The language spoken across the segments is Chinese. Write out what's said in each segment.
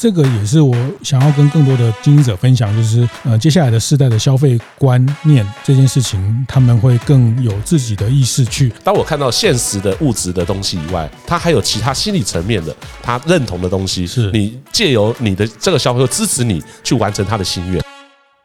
这个也是我想要跟更多的经营者分享，就是呃，接下来的世代的消费观念这件事情，他们会更有自己的意识去。当我看到现实的物质的东西以外，他还有其他心理层面的他认同的东西，是你借由你的这个消费，支持你去完成他的心愿。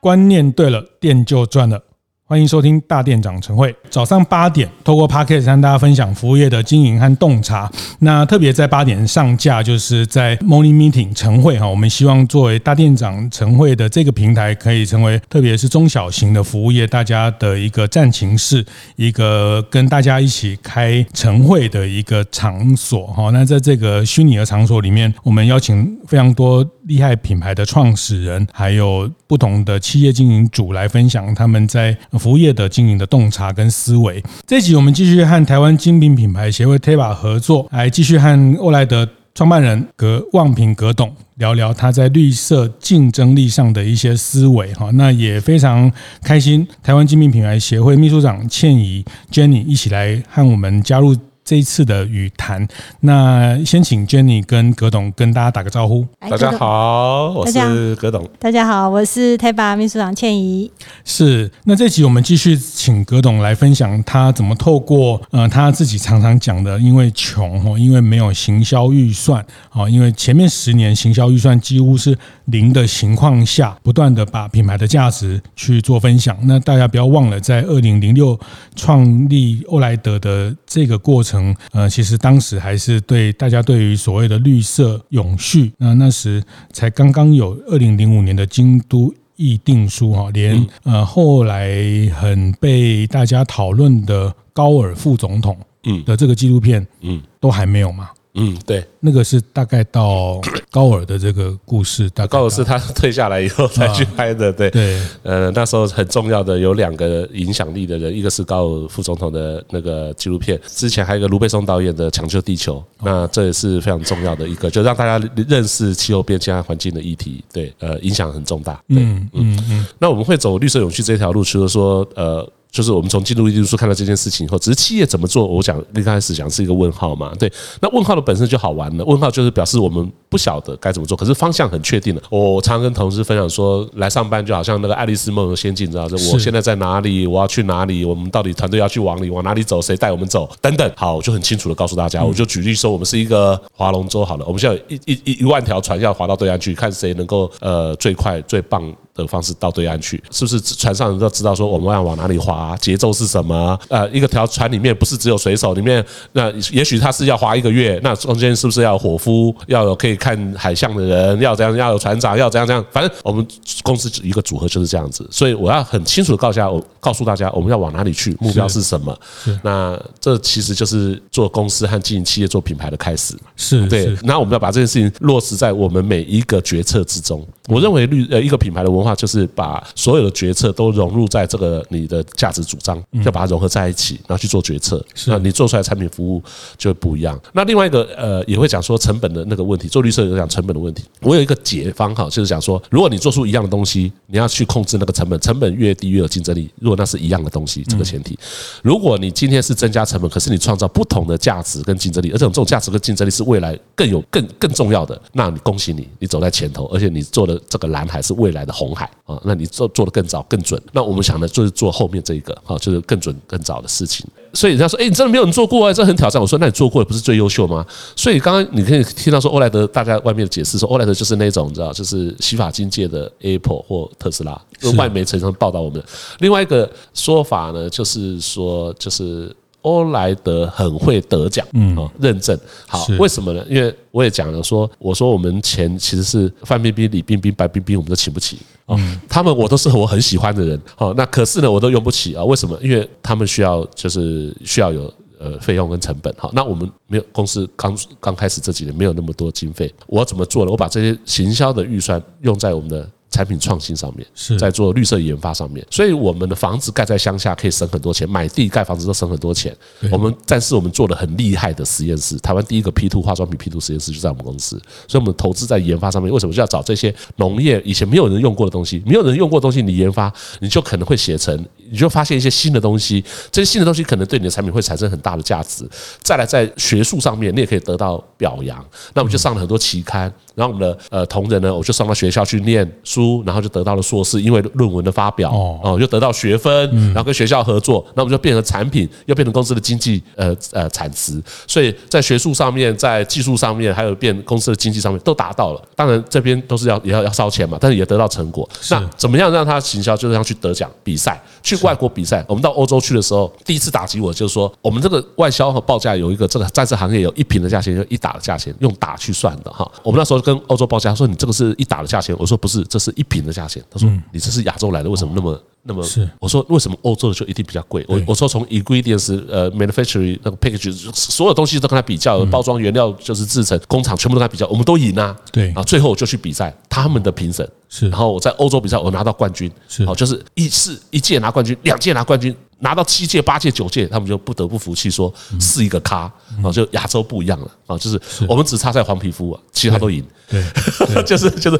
观念对了，店就赚了。欢迎收听大店长晨会，早上八点透过 Podcast 跟大家分享服务业的经营和洞察。那特别在八点上架，就是在 Morning Meeting 晨会哈。我们希望作为大店长晨会的这个平台，可以成为特别是中小型的服务业大家的一个战情室，一个跟大家一起开晨会的一个场所哈。那在这个虚拟的场所里面，我们邀请非常多厉害品牌的创始人，还有不同的企业经营主来分享他们在。服务业的经营的洞察跟思维，这集我们继续和台湾精品品牌协会 TEPA 合作，来继续和欧莱德创办人葛望平葛董聊聊他在绿色竞争力上的一些思维哈。那也非常开心，台湾精品品牌协会秘书长倩怡 Jenny 一起来和我们加入。这一次的语谈，那先请 Jenny 跟葛董跟大家打个招呼。大家好，我是葛董。大家好，我是 TEPA 秘书长倩怡。是，那这集我们继续请葛董来分享他怎么透过呃他自己常常讲的，因为穷哦，因为没有行销预算哦，因为前面十年行销预算几乎是零的情况下，不断的把品牌的价值去做分享。那大家不要忘了，在二零零六创立欧莱德的这个过程。呃，其实当时还是对大家对于所谓的绿色永续，那那时才刚刚有二零零五年的京都议定书哈，连呃后来很被大家讨论的高尔副总统嗯的这个纪录片嗯都还没有嘛。嗯，对，那个是大概到高尔的这个故事，大概高尔是他退下来以后才去拍的，对。对，呃，那时候很重要的有两个影响力的人，一个是高尔副总统的那个纪录片，之前还有一个卢贝松导演的《抢救地球》，那这也是非常重要的一个，就让大家认识气候变迁和环境的议题，对，呃，影响很重大，对，嗯嗯嗯，那我们会走绿色永续这条路，除了说，呃。就是我们从京都议定书看到这件事情以后，只是企业怎么做，我想一开始讲是一个问号嘛，对，那问号的本身就好玩了，问号就是表示我们不晓得该怎么做，可是方向很确定了。我常跟同事分享说，来上班就好像那个爱丽丝梦游仙境，知道就我现在在哪里，我要去哪里，我们到底团队要去往里往哪里走，谁带我们走等等。好，我就很清楚的告诉大家，我就举例说，我们是一个划龙舟，好了，我们现在有一一一一万条船要划到对岸去，看谁能够呃最快最棒。的方式到对岸去，是不是船上人都知道说我们要往哪里划，节奏是什么？呃，一个条船里面不是只有水手，里面那也许他是要划一个月，那中间是不是要有伙夫，要有可以看海象的人，要怎样，要有船长，要怎样怎样？反正我们公司一个组合就是这样子，所以我要很清楚的告诉大家，我告诉大家我们要往哪里去，目标是什么？那这其实就是做公司和经营企业做品牌的开始，是对。那我们要把这件事情落实在我们每一个决策之中。我认为绿呃一个品牌的文化就是把所有的决策都融入在这个你的价值主张，要把它融合在一起，然后去做决策。那你做出来的产品服务就会不一样。那另外一个呃也会讲说成本的那个问题，做绿色有讲成本的问题。我有一个解方哈，就是讲说，如果你做出一样的东西，你要去控制那个成本，成本越低越有竞争力。如果那是一样的东西，这个前提。如果你今天是增加成本，可是你创造不同的价值跟竞争力，而这种这种价值跟竞争力是未来更有更更重要的，那你恭喜你，你走在前头，而且你做的这个蓝海是未来的红海啊，那你。做做的更早更准，那我们想的就是做后面这一个，哈，就是更准更早的事情。所以人家说，哎，你真的没有人做过啊，这很挑战。我说，那你做过的不是最优秀吗？所以刚刚你可以听到说，欧莱德大概外面的解释说，欧莱德就是那种你知道，就是洗发精界的 Apple 或特斯拉，外媒常常报道我们。另外一个说法呢，就是说，就是。欧莱德很会得奖，嗯，认证好，为什么呢？因为我也讲了说，我说我们钱其实是范冰冰、李冰冰、白冰冰，我们都请不起啊。他们我都是我很喜欢的人，好，那可是呢，我都用不起啊。为什么？因为他们需要就是需要有呃费用跟成本，好，那我们没有公司刚刚开始这几年没有那么多经费，我怎么做呢？我把这些行销的预算用在我们的。产品创新上面，是在做绿色研发上面。所以我们的房子盖在乡下可以省很多钱，买地盖房子都省很多钱。我们但是我们做了很厉害的实验室，台湾第一个 P two 化妆品 P two 实验室就在我们公司，所以我们投资在研发上面。为什么就要找这些农业以前没有人用过的东西？没有人用过的东西，你研发你就可能会写成，你就发现一些新的东西，这些新的东西可能对你的产品会产生很大的价值。再来在学术上面，你也可以得到表扬。那我们就上了很多期刊。然后我们的呃同仁呢，我就送到学校去念书，然后就得到了硕士，因为论文的发表哦，就得到学分，然后跟学校合作，那我们就变成产品，又变成公司的经济呃呃产值，所以在学术上面，在技术上面，还有变公司的经济上面都达到了。当然这边都是要也要要烧钱嘛，但是也得到成果。那怎么样让他行销？就是要去得奖比赛，去外国比赛。我们到欧洲去的时候，第一次打击我就是说，我们这个外销和报价有一个这个在这行业有一瓶的价钱，就一打的价钱，用打去算的哈。我们那时候。跟欧洲报价说，你这个是一打的价钱，我说不是，这是一瓶的价钱。他说你这是亚洲来的，为什么那么那么？是我说为什么欧洲的就一定比较贵？我我说从 ingredients 呃 manufacturing 那个 package 所有东西都跟他比较，包装原料就是制成工厂全部都跟他比较，我们都赢啊。对啊，最后我就去比赛，他们的评审是，然后我在欧洲比赛我拿到冠军，是好就是一次一届拿冠军，两届拿冠军。拿到七届、八届、九届，他们就不得不服气，说是一个咖啊，就亚洲不一样了啊，就是我们只差在黄皮肤啊，其他都赢。对，就是就是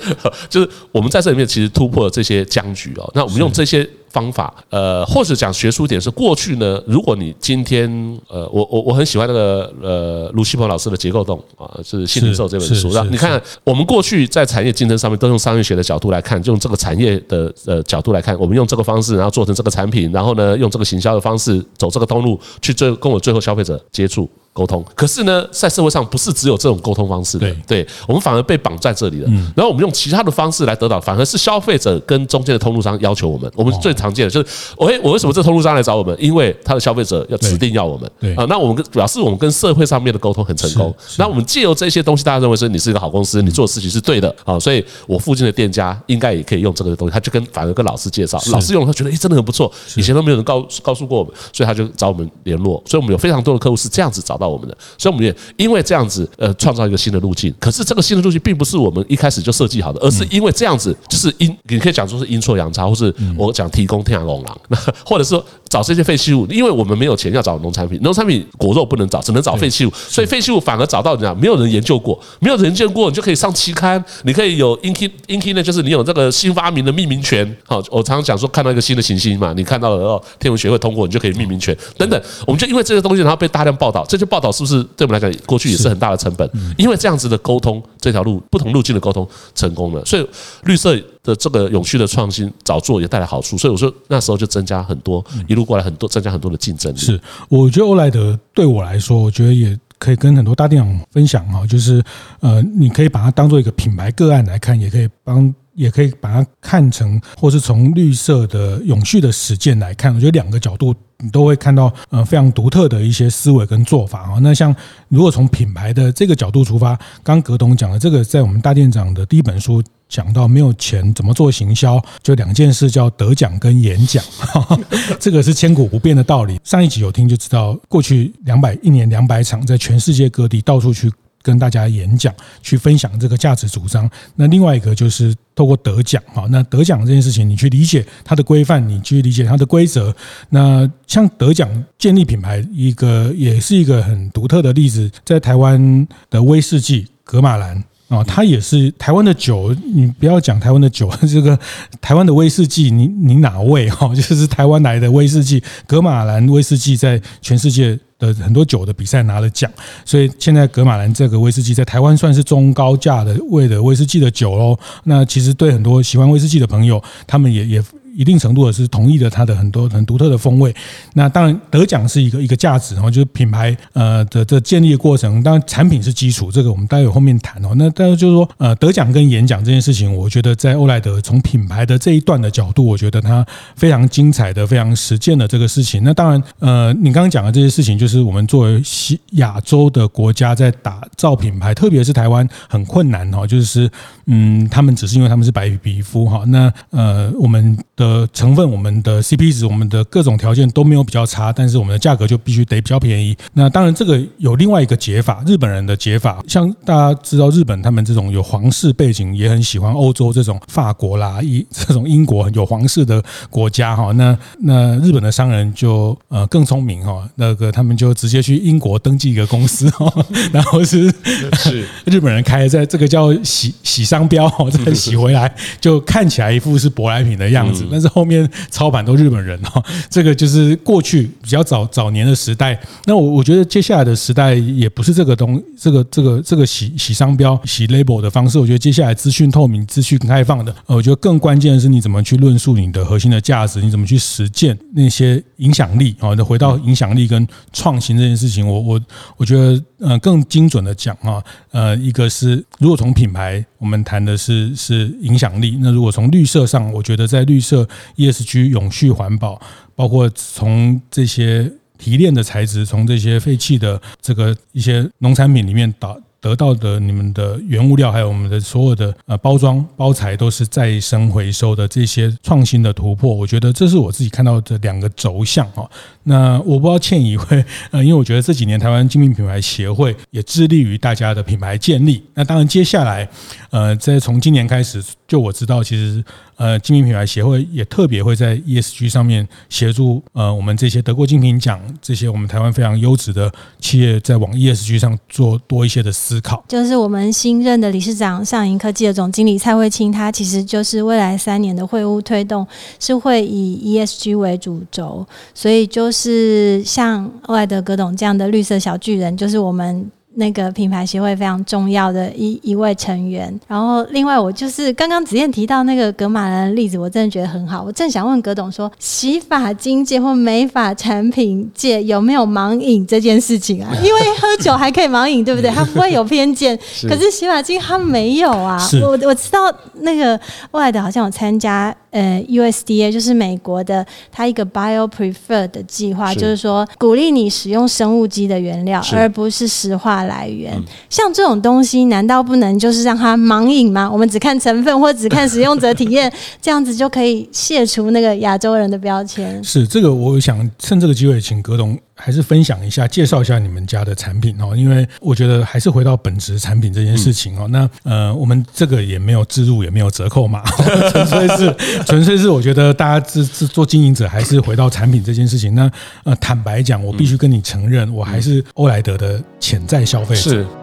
就是我们在这里面其实突破了这些僵局哦。那我们用这些。方法，呃，或者讲学术点是过去呢。如果你今天，呃，我我我很喜欢那个呃卢西鹏老师的结构洞啊，是新零售这本书。让你看，我们过去在产业竞争上面都用商业学的角度来看，就用这个产业的呃角度来看，我们用这个方式，然后做成这个产品，然后呢用这个行销的方式走这个通路去最跟我最后消费者接触。沟通，可是呢，在社会上不是只有这种沟通方式的，对，我们反而被绑在这里了。然后我们用其他的方式来得到，反而是消费者跟中间的通路商要求我们。我们最常见的就是，我我为什么这通路商来找我们？因为他的消费者要指定要我们。对啊，那我们跟表示我们跟社会上面的沟通很成功。那我们借由这些东西，大家认为说你是一个好公司，你做的事情是对的啊，所以我附近的店家应该也可以用这个东西。他就跟反而跟老师介绍，老师用他觉得诶真的很不错，以前都没有人告告诉过我们，所以他就找我们联络。所以我们有非常多的客户是这样子找到到我们的，所以我们也。因为这样子，呃，创造一个新的路径。可是这个新的路径并不是我们一开始就设计好的，而是因为这样子，就是阴，你可以讲说是阴错阳差，或是我讲提供天然龙狼，那或者说找这些废弃物，因为我们没有钱要找农产品，农产品果肉不能找，只能找废弃物，所以废弃物反而找到你啊没有人研究过，没有人研究过，你就可以上期刊，你可以有 inky inky 呢，就是你有这个新发明的命名权。好，我常常讲说看到一个新的行星嘛，你看到了哦，天文学会通过，你就可以命名权等等。我们就因为这些东西，然后被大量报道，这些报道是不是对我们来讲过去也是很大的成本？因为这样子的沟通，这条路不同路径的沟通成功了，所以绿色的这个永续的创新早做也带来好处。所以我说那时候就增加很多，一路过来很多增加很多的竞争力。是，我觉得欧莱德对我来说，我觉得也可以跟很多大店长分享哈，就是呃，你可以把它当做一个品牌个案来看，也可以帮。也可以把它看成，或是从绿色的永续的实践来看，我觉得两个角度你都会看到呃非常独特的一些思维跟做法啊。那像如果从品牌的这个角度出发，刚葛董讲的这个，在我们大店长的第一本书讲到，没有钱怎么做行销，就两件事叫得奖跟演讲，这个是千古不变的道理。上一集有听就知道，过去两百一年两百场，在全世界各地到处去。跟大家演讲，去分享这个价值主张。那另外一个就是透过得奖哈，那得奖这件事情，你去理解它的规范，你去理解它的规则。那像得奖建立品牌，一个也是一个很独特的例子，在台湾的威士忌格马兰啊，它也是台湾的酒。你不要讲台湾的酒，这个台湾的威士忌，你你哪位哈？就是台湾来的威士忌，格马兰威士忌在全世界。的很多酒的比赛拿了奖，所以现在格马兰这个威士忌在台湾算是中高价的味的威士忌的酒喽。那其实对很多喜欢威士忌的朋友，他们也也。一定程度的是同意了它的很多很独特的风味。那当然得奖是一个一个价值，然后就是品牌呃的这建立的过程。当然产品是基础，这个我们待会后面谈哦。那但是就是说呃得奖跟演讲这件事情，我觉得在欧莱德从品牌的这一段的角度，我觉得它非常精彩的、非常实践的这个事情。那当然呃你刚刚讲的这些事情，就是我们作为西亚洲的国家在打造品牌，特别是台湾很困难哈，就是嗯他们只是因为他们是白皮肤哈。那呃我们的的成分、我们的 CP 值、我们的各种条件都没有比较差，但是我们的价格就必须得比较便宜。那当然，这个有另外一个解法，日本人的解法，像大家知道，日本他们这种有皇室背景，也很喜欢欧洲这种法国啦、英这种英国有皇室的国家哈。那那日本的商人就呃更聪明哈，那个他们就直接去英国登记一个公司哈，然后是是 日本人开在这个叫洗洗商标哈，再洗回来就看起来一副是舶来品的样子，但是后面操盘都日本人哈，这个就是过去比较早早年的时代。那我我觉得接下来的时代也不是这个东这个这个这个洗洗商标洗 label 的方式，我觉得接下来资讯透明、资讯开放的，呃，我觉得更关键的是你怎么去论述你的核心的价值，你怎么去实践那些影响力啊？那回到影响力跟创新这件事情，我我我觉得嗯更精准的讲啊，呃，一个是如果从品牌我们谈的是是影响力，那如果从绿色上，我觉得在绿色 ESG 永续环保，包括从这些提炼的材质，从这些废弃的这个一些农产品里面导。得到的你们的原物料，还有我们的所有的呃包装包材，都是再生回收的这些创新的突破，我觉得这是我自己看到的两个轴向哈。那我不知道倩怡会呃，因为我觉得这几年台湾精品品牌协会也致力于大家的品牌建立。那当然接下来呃，在从今年开始，就我知道其实。呃，精品品牌协会也特别会在 ESG 上面协助呃，我们这些得过精品奖这些我们台湾非常优质的企业，在往 ESG 上做多一些的考。就是我们新任的理事长上银科技的总经理蔡慧清，他其实就是未来三年的会务推动是会以 ESG 为主轴，所以就是像欧莱德格董这样的绿色小巨人，就是我们。那个品牌协会非常重要的一一位成员，然后另外我就是刚刚子燕提到那个格玛兰的例子，我真的觉得很好。我正想问葛董说，洗发精界或美发产品界有没有盲饮这件事情啊？因为喝酒还可以盲饮，对不对？他不会有偏见，可是洗发精他没有啊。我我知道那个欧莱德好像有参加。呃，USDA 就是美国的，它一个 Bio Preferred 的计划，就是说鼓励你使用生物基的原料，而不是石化来源。像这种东西，难道不能就是让它盲饮吗？我们只看成分，或只看使用者体验，这样子就可以卸除那个亚洲人的标签？是这个，我想趁这个机会，请葛董。还是分享一下，介绍一下你们家的产品哦，因为我觉得还是回到本质产品这件事情哦。那呃，我们这个也没有置入，也没有折扣嘛，纯粹是纯粹是我觉得大家是是做经营者，还是回到产品这件事情。那呃，坦白讲，我必须跟你承认，我还是欧莱德的潜在消费者。是。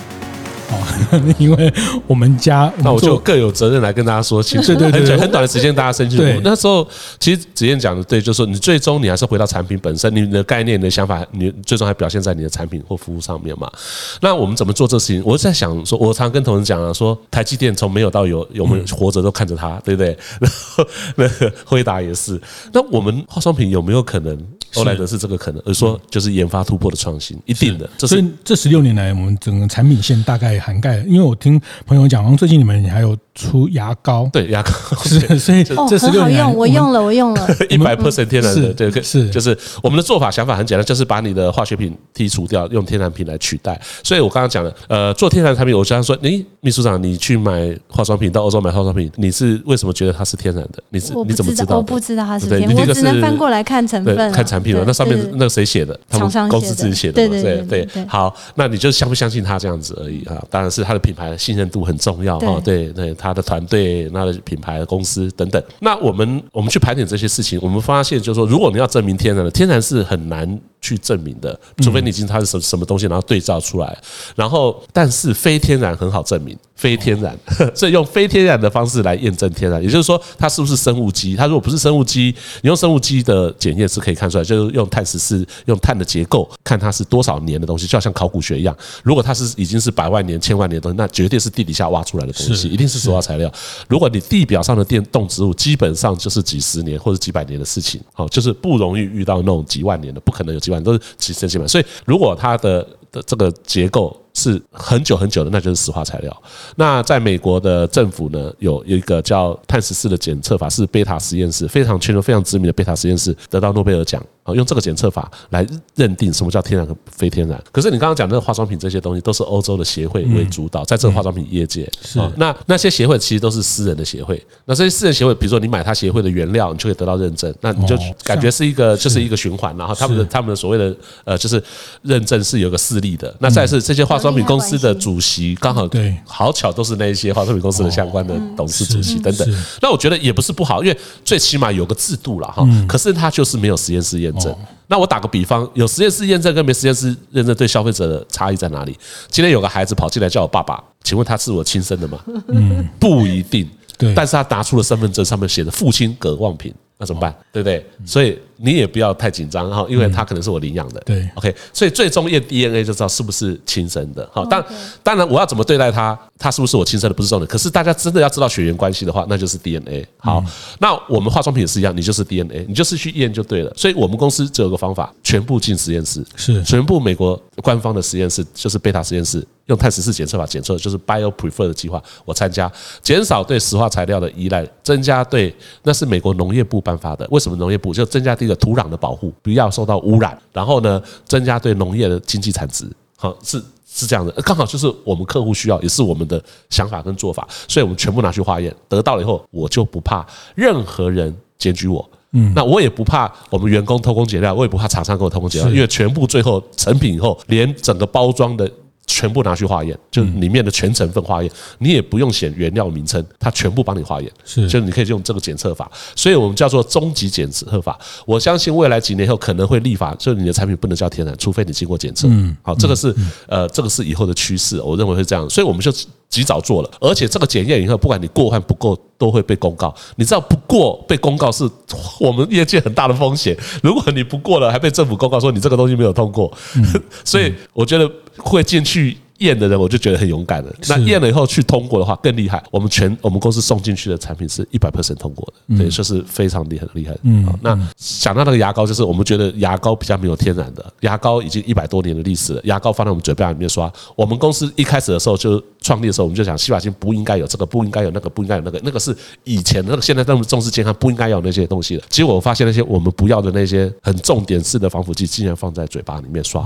因为我们家，那我就更有责任来跟大家说，其实 对对对，很短的时间大家深入。那时候其实子燕讲的对，就是说你最终你还是回到产品本身，你的概念、你的想法，你最终还表现在你的产品或服务上面嘛。那我们怎么做这事情？我在想说，我常跟同仁讲啊，说台积电从没有到有，有没有活着都看着它，对不对？然后那个辉达也是。那我们化妆品有没有可能？欧莱德是这个可能，而说就是研发突破的创新，一定的。所以这十六年来，我们整个产品线大概涵盖了。因为我听朋友讲，最近你们还有出牙膏，对牙膏 是，所以这十六年，我用了，我用了，一百 percent 天然的，对，是就是我们的做法想法很简单，就是把你的化学品剔除掉，用天然品来取代。所以我刚刚讲了，呃，做天然产品，我经常说，诶，秘书长，你去买化妆品，到欧洲买化妆品，你是为什么觉得它是天然的？你是你怎么知道？我不知道它是天然，我只能翻过来看成分，看产品了，那上面。那谁写的？他们公司自己写的嘛？对对对对。好，那你就相不相信他这样子而已啊？当然是他的品牌信任度很重要哈。对对，他的团队、他的品牌、公司等等。那我们我们去盘点这些事情，我们发现就是说，如果你要证明天然的，天然是很难去证明的，除非你已经它是什什么东西，然后对照出来。然后，但是非天然很好证明，非天然，所以用非天然的方式来验证天然。也就是说，它是不是生物基？它如果不是生物基，你用生物基的检验是可以看出来，就是用碳十四。用碳的结构看它是多少年的东西，就好像考古学一样。如果它是已经是百万年、千万年的东西，那绝对是地底下挖出来的东西，一定是塑料材料。如果你地表上的电动植物，基本上就是几十年或者几百年的事情，好，就是不容易遇到那种几万年的，不可能有几万。几万，都是几十几万。所以如果它的的这个结构是很久很久的，那就是石化材料。那在美国的政府呢，有有一个叫碳十四的检测法，是贝塔实验室非常全球非常知名的贝塔实验室得到诺贝尔奖啊，用这个检测法来认定什么叫天然和非天然。可是你刚刚讲的那个化妆品这些东西，都是欧洲的协会为主导，在这个化妆品业界是那那些协会其实都是私人的协会。那这些私人协会，比如说你买他协会的原料，你就可以得到认证，那你就感觉是一个就是一个循环，然后他们的他们的所谓的呃就是认证是有个势力的。那再是这些化妆品公司的主席，刚好对，好巧都是那一些化妆品公司的相关的董事主席等等。那我觉得也不是不好，因为最起码有个制度了哈。可是它就是没有实验室验证。那我打个比方，有实验室验证跟没实验室验证对消费者的差异在哪里？今天有个孩子跑进来叫我爸爸，请问他是我亲生的吗？嗯，不一定。对，但是他拿出了身份证，上面写的父亲葛望平，那怎么办？对不对？所以。你也不要太紧张哈，因为他可能是我领养的。对，OK，所以最终验 DNA 就知道是不是亲生的。好，当当然我要怎么对待他，他是不是我亲生的不是重点。可是大家真的要知道血缘关系的话，那就是 DNA。好，那我们化妆品也是一样，你就是 DNA，你就是去验就对了。所以我们公司只有个方法，全部进实验室，是全部美国官方的实验室，就是贝塔实验室，用碳十四检测法检测，就是 BioPrefer 的计划，我参加，减少对石化材料的依赖，增加对，那是美国农业部颁发的。为什么农业部就增加第一个土壤的保护，不要受到污染，然后呢，增加对农业的经济产值，好，是是这样的，刚好就是我们客户需要，也是我们的想法跟做法，所以我们全部拿去化验，得到了以后，我就不怕任何人检举我，嗯，那我也不怕我们员工偷工减料，我也不怕厂商给我偷工减料，因为全部最后成品以后，连整个包装的。全部拿去化验，就里面的全成分化验，你也不用写原料名称，它全部帮你化验，是，就你可以用这个检测法，所以我们叫做终极检测法。我相信未来几年后可能会立法，就是你的产品不能叫天然，除非你经过检测。嗯，好，这个是呃，这个是以后的趋势，我认为是这样，所以我们就及早做了，而且这个检验以后，不管你过还不过，都会被公告。你知道不过被公告是我们业界很大的风险，如果你不过了，还被政府公告说你这个东西没有通过，所以我觉得。会进去验的人，我就觉得很勇敢了。那验了以后去通过的话，更厉害。我们全我们公司送进去的产品是一百 percent 通过的，所以说是非常厉害厉害。嗯，那想到那个牙膏，就是我们觉得牙膏比较没有天然的，牙膏已经一百多年的历史了。牙膏放在我们嘴巴里面刷，我们公司一开始的时候就创立的时候，我们就想洗发精不应该有这个，不应该有那个，不应该有那个，那个是以前那个现在那么重视健康，不应该有那些东西的。结果我发现那些我们不要的那些很重点式的防腐剂，竟然放在嘴巴里面刷。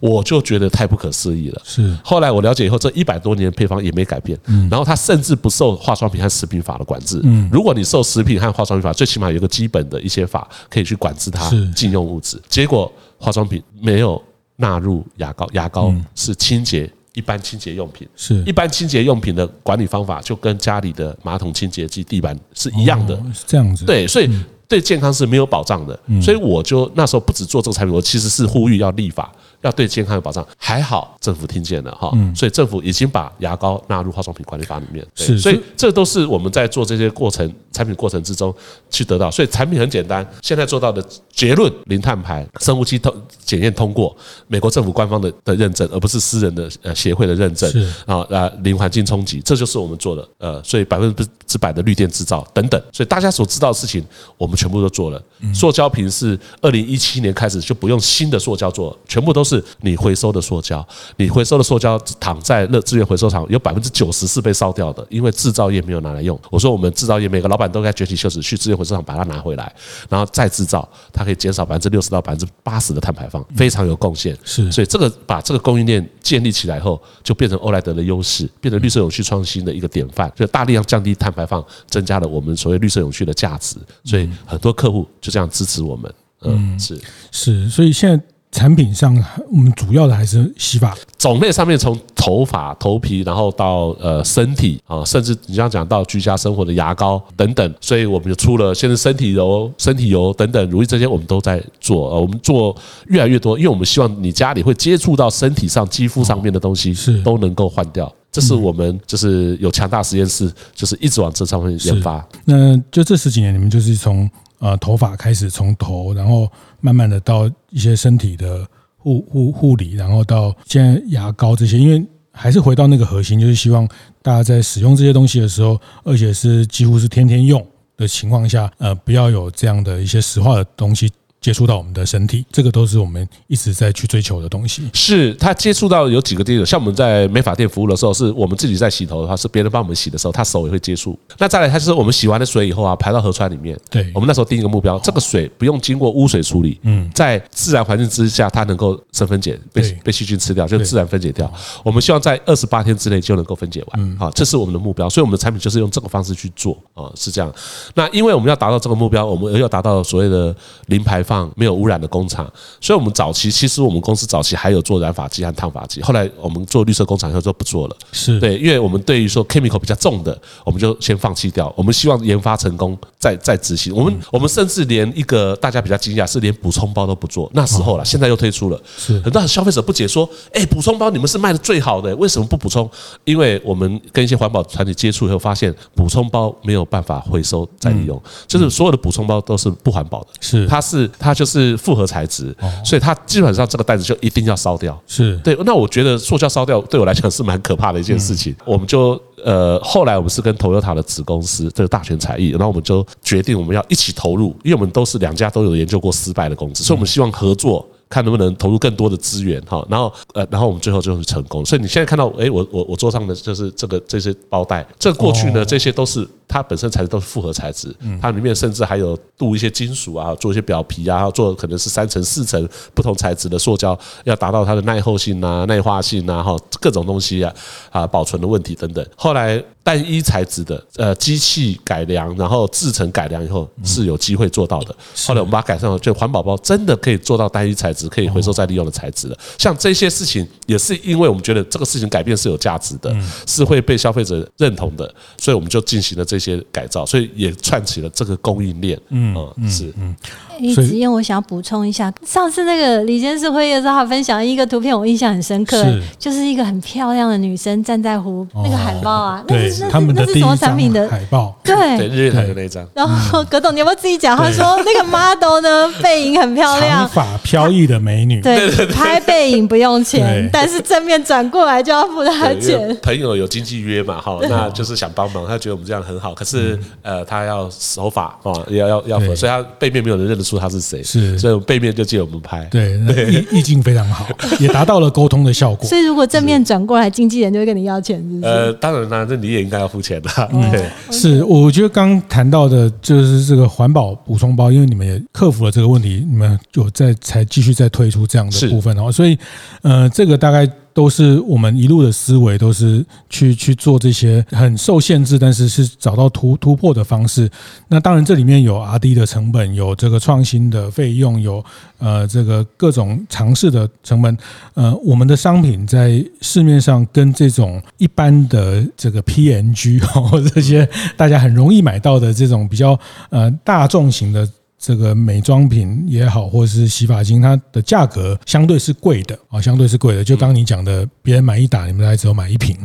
我就觉得太不可思议了。是，后来我了解以后，这一百多年的配方也没改变。嗯，然后它甚至不受化妆品和食品法的管制。嗯，如果你受食品和化妆品法，最起码有个基本的一些法可以去管制它禁用物质。结果化妆品没有纳入牙膏，牙膏是清洁一般清洁用品。是，一般清洁用品的管理方法就跟家里的马桶清洁剂、地板是一样的。是这样子。对，所以对健康是没有保障的。所以我就那时候不止做这个产品，我其实是呼吁要立法。要对健康有保障，还好政府听见了哈，所以政府已经把牙膏纳入化妆品管理法里面。是，所以这都是我们在做这些过程产品过程之中去得到。所以产品很简单，现在做到的结论：零碳排，生物基通检验通过，美国政府官方的的认证，而不是私人的呃协会的认证。是啊，呃，零环境冲击，这就是我们做的。呃，所以百分之百的绿电制造等等，所以大家所知道的事情，我们全部都做了。塑胶瓶是二零一七年开始就不用新的塑胶做，全部都是。你回收的塑胶，你回收的塑胶躺在热资源回收厂，有百分之九十是被烧掉的，因为制造业没有拿来用。我说我们制造业每个老板都该卷起袖子去资源回收厂把它拿回来，然后再制造，它可以减少百分之六十到百分之八十的碳排放，非常有贡献。是，所以这个把这个供应链建立起来后，就变成欧莱德的优势，变成绿色永续创新的一个典范，就大力量降低碳排放，增加了我们所谓绿色永续的价值。所以很多客户就这样支持我们。嗯，是是，所以现在。产品上，我们主要的还是洗发种类上面，从头发、头皮，然后到呃身体啊，甚至你刚刚讲到居家生活的牙膏等等，所以我们就出了现在身体油、身体油等等，如意这些我们都在做。呃，我们做越来越多，因为我们希望你家里会接触到身体上、肌肤上面的东西，是都能够换掉。这是我们就是有强大实验室，就是一直往这上面研发。那就这十几年，你们就是从。呃，头发开始从头，然后慢慢的到一些身体的护护护理，然后到现在牙膏这些，因为还是回到那个核心，就是希望大家在使用这些东西的时候，而且是几乎是天天用的情况下，呃，不要有这样的一些石化的东西接触到我们的身体，这个都是我们一直在去追求的东西。是它接触到有几个地方，像我们在美发店服务的时候，是我们自己在洗头的话，是别人帮我们洗的时候，他手也会接触。那再来，他就是我们洗完的水以后啊，排到河川里面。对，我们那时候定一个目标，这个水不用经过污水处理，嗯，在自然环境之下，它能够生分解，被被细菌吃掉，就自然分解掉。我们希望在二十八天之内就能够分解完，好，这是我们的目标。所以我们的产品就是用这个方式去做啊，是这样。那因为我们要达到这个目标，我们要达到所谓的零排放、没有污染的工厂，所以我们早期其实我们公司早期还有做染发剂和烫发剂，后来我们做绿色工厂以后就不做了。是对，因为我们对于说 chemical 比较重的，我们就先放弃掉。我们希望研发成功再再执行。我们我们甚至连一个大家比较惊讶是连补充包都不做，那时候了，现在又推出了。是很多消费者不解说，哎，补充包你们是卖的最好的，为什么不补充？因为我们跟一些环保团体接触以后发现，补充包没有办法回收再利用，就是所有的补充包都是不环保的。是，它是它就是复合材质，所以它基本上这个袋子就一定要烧掉。是对。那我觉得塑胶烧掉对我来讲是蛮可怕的一件事情。我们就呃后来我们是跟 Toyota 的子公司这个大全彩艺，然后我们就决定我们要一起投入，因为我们都是两家都有研究过失败的公司，所以我们希望合作。看能不能投入更多的资源哈，然后呃，然后我们最后就是成功。所以你现在看到，哎，我我我桌上的就是这个这些包袋，这过去呢，这些都是它本身材质都是复合材质，它里面甚至还有镀一些金属啊，做一些表皮啊，做可能是三层四层不同材质的塑胶，要达到它的耐候性啊、耐化性啊，哈，各种东西啊啊，保存的问题等等。后来。单一材质的，呃，机器改良，然后制成改良以后是有机会做到的。后来我们把它改善了，就环保包真的可以做到单一材质，可以回收再利用的材质了。像这些事情，也是因为我们觉得这个事情改变是有价值的，是会被消费者认同的，所以我们就进行了这些改造，所以也串起了这个供应链。嗯，是，嗯。李子燕，我想要补充一下，上次那个李监事会议的时候，他分享一个图片，我印象很深刻，就是一个很漂亮的女生站在湖那个海报啊，那是他们的那是什么产品的海报？对，日月潭的那张。然后葛董，你有没有自己讲？他说那个 model 呢，背影很漂亮，长发飘逸的美女。对，拍背影不用钱，但是正面转过来就要付他钱。朋友有经济约嘛？哈，那就是想帮忙，他觉得我们这样很好，可是呃，他要守法哦，要要要，所以他背面没有人认得出。他是谁？是，所以背面就借我们拍。对，意意境非常好，也达到了沟通的效果。所以如果正面转过来，经纪人就会跟你要钱，是不是？呃，当然啦，这你也应该要付钱的。对，是，我觉得刚谈到的就是这个环保补充包，因为你们也克服了这个问题，你们有在才继续再推出这样的部分哦。所以，呃，这个大概。都是我们一路的思维，都是去去做这些很受限制，但是是找到突突破的方式。那当然，这里面有 R&D 的成本，有这个创新的费用，有呃这个各种尝试的成本。呃，我们的商品在市面上跟这种一般的这个 P&G 或这些大家很容易买到的这种比较呃大众型的。这个美妆品也好，或者是洗发精，它的价格相对是贵的啊，相对是贵的。就刚你讲的，别人买一打，你们还只有买一瓶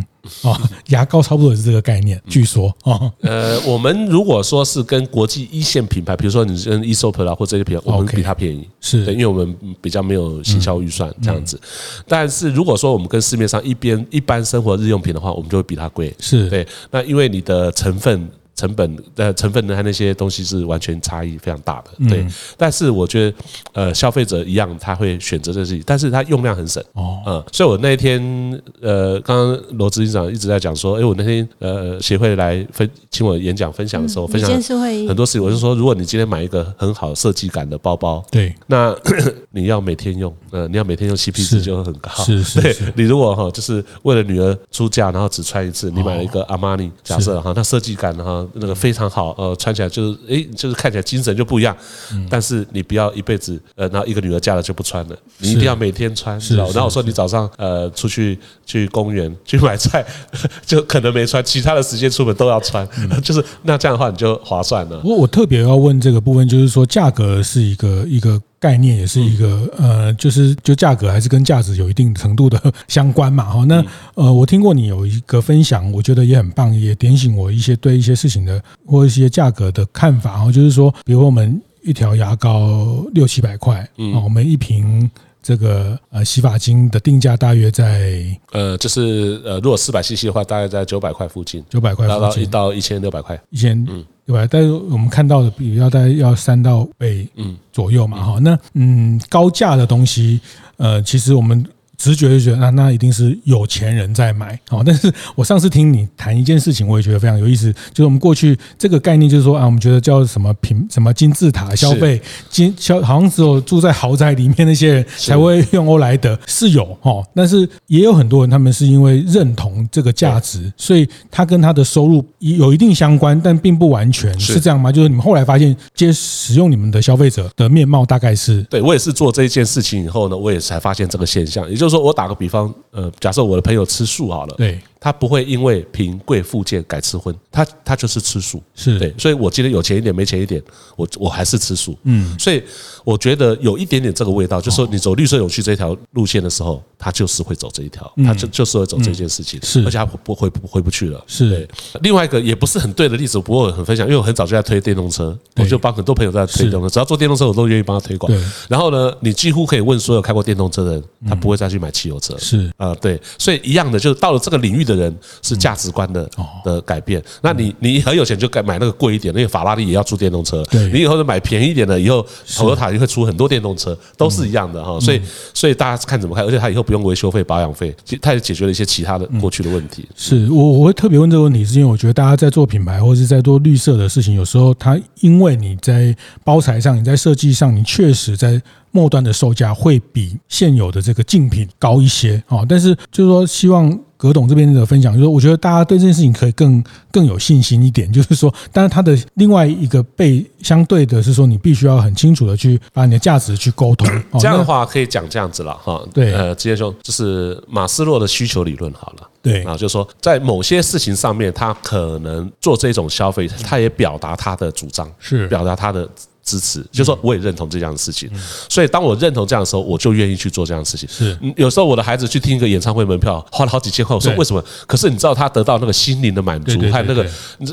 啊。牙膏差不多也是这个概念，据说啊。呃，我们如果说是跟国际一线品牌，比如说你跟啦或这些品牌，我们比它便宜，是对，因为我们比较没有行销预算这样子。但是如果说我们跟市面上一边一般生活日用品的话，我们就会比它贵，是对。那因为你的成分。成本的成分呢，它那些东西是完全差异非常大的，对。但是我觉得，呃，消费者一样他会选择这些，但是他用量很省哦，嗯。所以我那一天，呃，刚刚罗执行长一直在讲说，哎，我那天呃协会来分请我演讲分享的时候，分享很多事情。我就说，如果你今天买一个很好设计感的包包，对，那 你要每天用，呃，你要每天用，CP 值就会很高。是是，对。你如果哈，就是为了女儿出嫁，然后只穿一次，你买了一个阿玛尼，假设哈，那设计感哈。那个非常好，呃，穿起来就是，诶，就是看起来精神就不一样。但是你不要一辈子，呃，然后一个女儿嫁了就不穿了，你一定要每天穿，知道？然后我说你早上，呃，出去去公园去买菜，就可能没穿，其他的时间出门都要穿，就是那这样的话你就划算了。我我特别要问这个部分，就是说价格是一个一个。概念也是一个呃，就是就价格还是跟价值有一定程度的相关嘛。哈，那呃，我听过你有一个分享，我觉得也很棒，也点醒我一些对一些事情的或一些价格的看法。哈，就是说，比如我们一条牙膏六七百块，嗯，我们一瓶这个呃洗发精的定价大约在呃，就是呃，如果四百 CC 的话，大概在九百块附近，九百块附近，到一到一千六百块，一千嗯。对吧？但是我们看到的比较大概要三到倍嗯左右嘛，哈，那嗯高价的东西，呃，其实我们。直觉就觉得那那一定是有钱人在买，哦，但是我上次听你谈一件事情，我也觉得非常有意思，就是我们过去这个概念就是说啊，我们觉得叫什么品什么金字塔消费，金消好像只有住在豪宅里面那些人才会用欧莱德，是有哦，但是也有很多人他们是因为认同这个价值，所以他跟他的收入有一定相关，但并不完全是。这样吗？就是你们后来发现，接使用你们的消费者的面貌大概是，对我也是做这一件事情以后呢，我也才发现这个现象，也就是。就是说我打个比方，呃，假设我的朋友吃素好了，对。他不会因为贫贵富贱改吃荤，他他就是吃素，是。对，所以我今天有钱一点没钱一点，我我还是吃素，嗯，所以我觉得有一点点这个味道，就是说你走绿色永续这条路线的时候，他就是会走这一条，他就就是会走这件事情，是，而且他不会不回不去了，是。另外一个也不是很对的例子，不过我很分享，因为我很早就在推电动车，我就帮很多朋友在推电动车，只要做电动车，我都愿意帮他推广。然后呢，你几乎可以问所有开过电动车的人，他不会再去买汽油车，是。啊，对，所以一样的，就是到了这个领域的人是价值观的的改变，那你你很有钱就该买那个贵一点，因为法拉利也要出电动车。你以后就买便宜一点的，以后 Toyota 也会出很多电动车，都是一样的哈。所以所以大家看怎么看，而且他以后不用维修费、保养费，他也解决了一些其他的过去的问题。是我我会特别问这个问题，是因为我觉得大家在做品牌或者是在做绿色的事情，有时候他因为你在包材上、你在设计上，你确实在末端的售价会比现有的这个竞品高一些啊。但是就是说希望。葛董这边的分享，就是我觉得大家对这件事情可以更更有信心一点。就是说，但是他的另外一个被相对的是说，你必须要很清楚的去把你的价值去沟通。这样的话可以讲这样子了哈。对，呃，直接说就是马斯洛的需求理论好了。对啊，就是说在某些事情上面，他可能做这种消费，他也表达他的主张，是表达他的。支持，就是说我也认同这样的事情，所以当我认同这样的时候，我就愿意去做这样的事情。是，有时候我的孩子去听一个演唱会门票，花了好几千块，我说为什么？可是你知道他得到那个心灵的满足，还有那个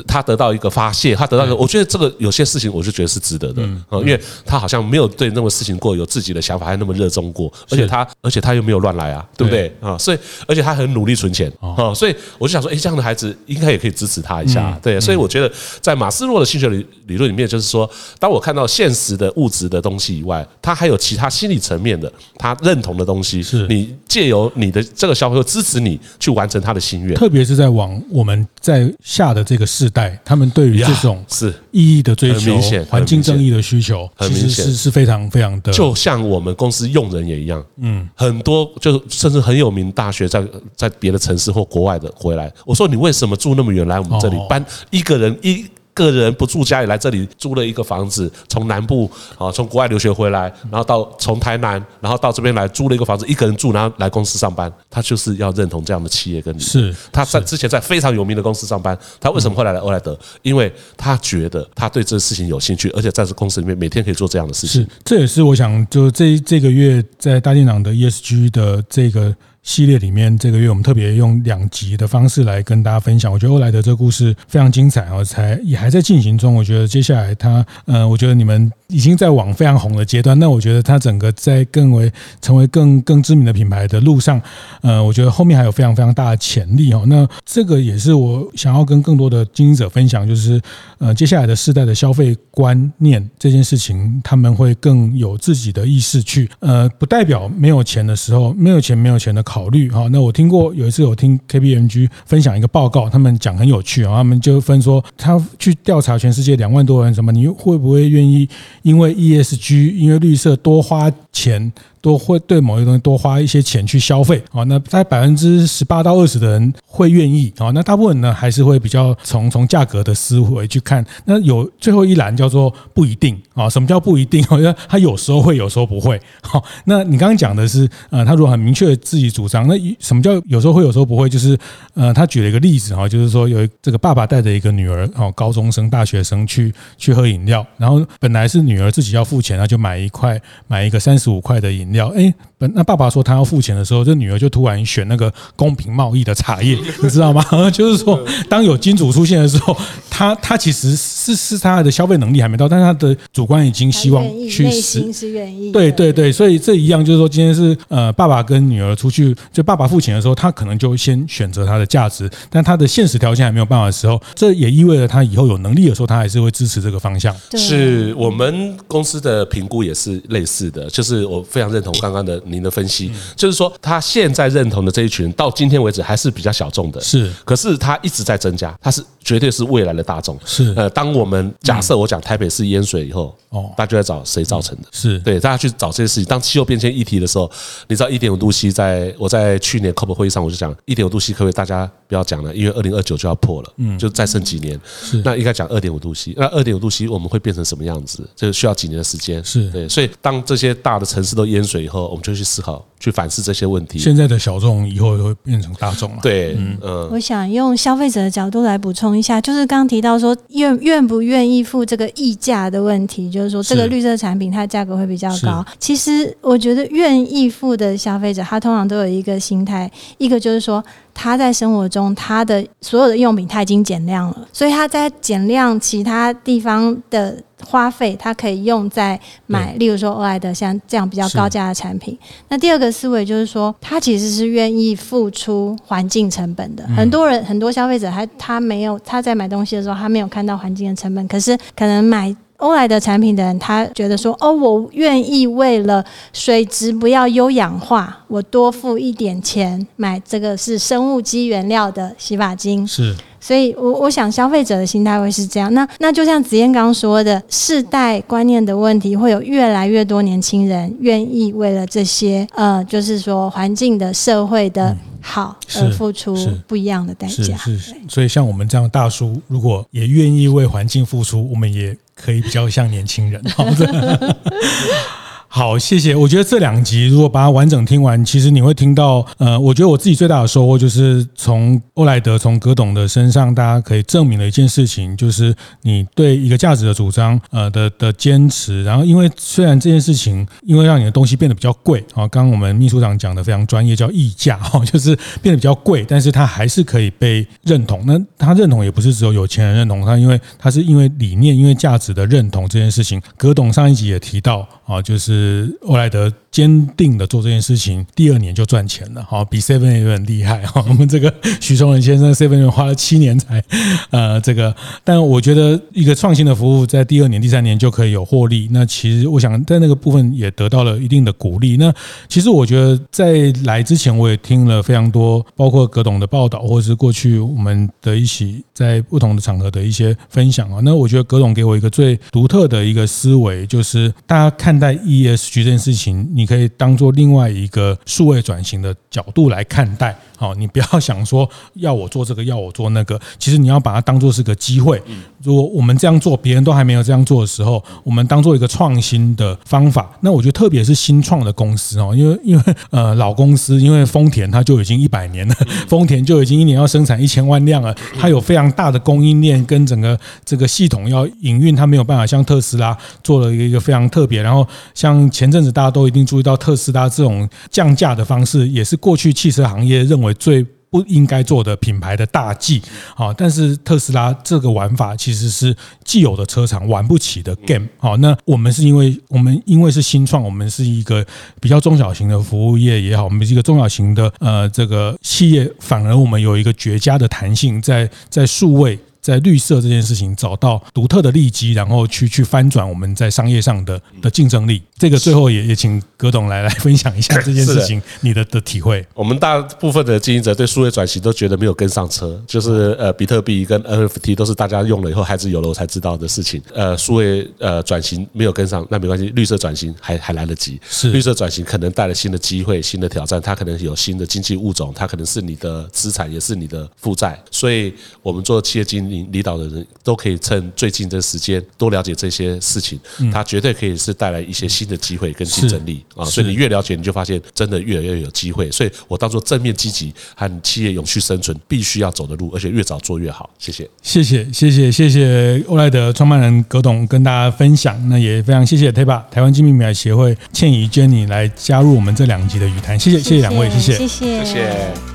他得到一个发泄，他得到一个，我觉得这个有些事情我就觉得是值得的啊，因为他好像没有对那个事情过有自己的想法，还那么热衷过，而且他而且他又没有乱来啊，对。不对？啊？所以而且他很努力存钱啊，所以我就想说，哎，这样的孩子应该也可以支持他一下，对，所以我觉得在马斯洛的心学理理论里面，就是说，当我看到现实的物。质的东西以外，他还有其他心理层面的，他认同的东西。是你借由你的这个消费，会支持你去完成他的心愿。特别是在往我们在下的这个世代，他们对于这种是意义的追求、环境正义的需求，其实是是非常非常的。就像我们公司用人也一样，嗯，很多就是甚至很有名大学在在别的城市或国外的回来，我说你为什么住那么远来我们这里搬一个人一？个人不住家里来这里租了一个房子，从南部啊，从国外留学回来，然后到从台南，然后到这边来租了一个房子，一个人住，然后来公司上班。他就是要认同这样的企业跟你。是他在之前在非常有名的公司上班，他为什么会来来欧莱德？因为他觉得他对这个事情有兴趣，而且在这公司里面每天可以做这样的事情。是，这也是我想就这这个月在大店长的 ESG 的这个。系列里面，这个月我们特别用两集的方式来跟大家分享。我觉得欧莱德这个故事非常精彩啊，才也还在进行中。我觉得接下来他，呃，我觉得你们已经在往非常红的阶段。那我觉得他整个在更为成为更更知名的品牌的路上，呃，我觉得后面还有非常非常大的潜力哦。那这个也是我想要跟更多的经营者分享，就是呃，接下来的世代的消费观念这件事情，他们会更有自己的意识去，呃，不代表没有钱的时候，没有钱没有钱的考。考虑哈，那我听过有一次我听 KPMG 分享一个报告，他们讲很有趣啊，他们就分说他去调查全世界两万多人，什么你会不会愿意因为 ESG 因为绿色多花钱？都会对某一个东西多花一些钱去消费啊，那在百分之十八到二十的人会愿意啊，那大部分呢还是会比较从从价格的思维去看。那有最后一栏叫做不一定啊，什么叫不一定？好像他有时候会，有时候不会。好，那你刚刚讲的是呃，他如果很明确自己主张，那什么叫有时候会，有时候不会？就是呃，他举了一个例子哈，就是说有这个爸爸带着一个女儿哦，高中生、大学生去去喝饮料，然后本来是女儿自己要付钱，他就买一块买一个三十五块的饮料料。料，哎，本那爸爸说他要付钱的时候，这女儿就突然选那个公平贸易的茶叶，你知道吗？就是说，当有金主出现的时候，他他其实是是他的消费能力还没到，但是他的主观已经希望去内心是愿意，对对对，所以这一样就是说，今天是呃爸爸跟女儿出去，就爸爸付钱的时候，他可能就先选择他的价值，但他的现实条件还没有办法的时候，这也意味着他以后有能力的时候，他还是会支持这个方向。是我们公司的评估也是类似的，就是我非常认同刚刚的您的分析，就是说他现在认同的这一群，到今天为止还是比较小众的，是，可是他一直在增加，他是绝对是未来的大众。是，呃，当我们假设我讲台北市淹水以后，哦，大家就在找谁造成的？是对，大家去找这些事情。当气候变迁议题的时候，你知道一点五度 C，在我在去年 COP 会议上我就讲一点五度 C，可不可以大家不要讲了？因为二零二九就要破了，嗯，就再剩几年，是，那应该讲二点五度 C。那二点五度 C 我们会变成什么样子？这需要几年的时间？是对，所以当这些大的城市都淹水以后，我们就去思考、去反思这些问题。现在的小众以后会变成大众了。对，嗯，我想用消费者的角度来补充一下，就是刚刚提到说愿愿不愿意付这个溢价的问题，就是说这个绿色产品它价格会比较高。其实我觉得愿意付的消费者，他通常都有一个心态，一个就是说。他在生活中，他的所有的用品他已经减量了，所以他在减量其他地方的花费，他可以用在买，例如说欧莱德像这样比较高价的产品。那第二个思维就是说，他其实是愿意付出环境成本的。很多人，很多消费者，他他没有他在买东西的时候，他没有看到环境的成本，可是可能买。欧莱的产品的人，他觉得说：“哦，我愿意为了水质不要优氧化，我多付一点钱买这个是生物基原料的洗发精。”是，所以我我想消费者的心态会是这样。那那就像子燕刚刚说的，世代观念的问题，会有越来越多年轻人愿意为了这些呃，就是说环境的、社会的好而付出不一样的代价。是，是，所以像我们这样大叔，如果也愿意为环境付出，我们也。可以比较像年轻人，好的。好，谢谢。我觉得这两集如果把它完整听完，其实你会听到，呃，我觉得我自己最大的收获就是从欧莱德、从葛董的身上，大家可以证明了一件事情，就是你对一个价值的主张，呃的的坚持。然后，因为虽然这件事情，因为让你的东西变得比较贵啊，刚刚我们秘书长讲的非常专业，叫溢价哈，就是变得比较贵，但是它还是可以被认同。那他认同也不是只有有钱人认同他，因为他是因为理念、因为价值的认同这件事情。葛董上一集也提到啊，就是。是欧莱德坚定的做这件事情，第二年就赚钱了，好，比 Seven 也很厉害哈。我们这个许崇仁先生 Seven 花了七年才 呃这个，但我觉得一个创新的服务在第二年、第三年就可以有获利，那其实我想在那个部分也得到了一定的鼓励。那其实我觉得在来之前我也听了非常多，包括葛董的报道，或者是过去我们的一起在不同的场合的一些分享啊。那我觉得葛董给我一个最独特的一个思维，就是大家看待一 ES。这件事情，你可以当做另外一个数位转型的角度来看待。好，你不要 想说要我做这个，要我做那个。其实你要把它当做是个机会。如果我们这样做，别人都还没有这样做的时候，我们当做一个创新的方法。那我觉得，特别是新创的公司哦，因为因为呃老公司，因为丰田它就已经一百年了，丰田就已经一年要生产一千万辆了，它有非常大的供应链跟整个这个系统要营运，它没有办法像特斯拉做了一个非常特别。然后像前阵子大家都一定注意到特斯拉这种降价的方式，也是过去汽车行业认为。为最不应该做的品牌的大忌啊！但是特斯拉这个玩法其实是既有的车厂玩不起的 game 好，那我们是因为我们因为是新创，我们是一个比较中小型的服务业也好，我们是一个中小型的呃这个企业，反而我们有一个绝佳的弹性在在数位。在绿色这件事情找到独特的利基，然后去去翻转我们在商业上的的竞争力。这个最后也也请葛董来来分享一下这件事情你的的体会。我们大部分的经营者对数位转型都觉得没有跟上车，就是呃比特币跟 NFT 都是大家用了以后孩子有了我才知道的事情。呃，数位呃转型没有跟上，那没关系，绿色转型还还来得及。是绿色转型可能带来新的机会、新的挑战，它可能有新的经济物种，它可能是你的资产，也是你的负债。所以我们做企业经领领导的人都可以趁最近的时间多了解这些事情，它绝对可以是带来一些新的机会跟竞争力啊！所以你越了解，你就发现真的越来越有机会。所以我当做正面积极和企业永续生存必须要走的路，而且越早做越好。谢谢，谢谢，谢谢，谢谢欧莱德创办人葛董跟大家分享。那也非常谢谢 TAPA 台湾精密品牌协会倩怡 Jenny 来加入我们这两集的语谈。谢谢，谢谢两位，谢谢，谢谢，谢谢。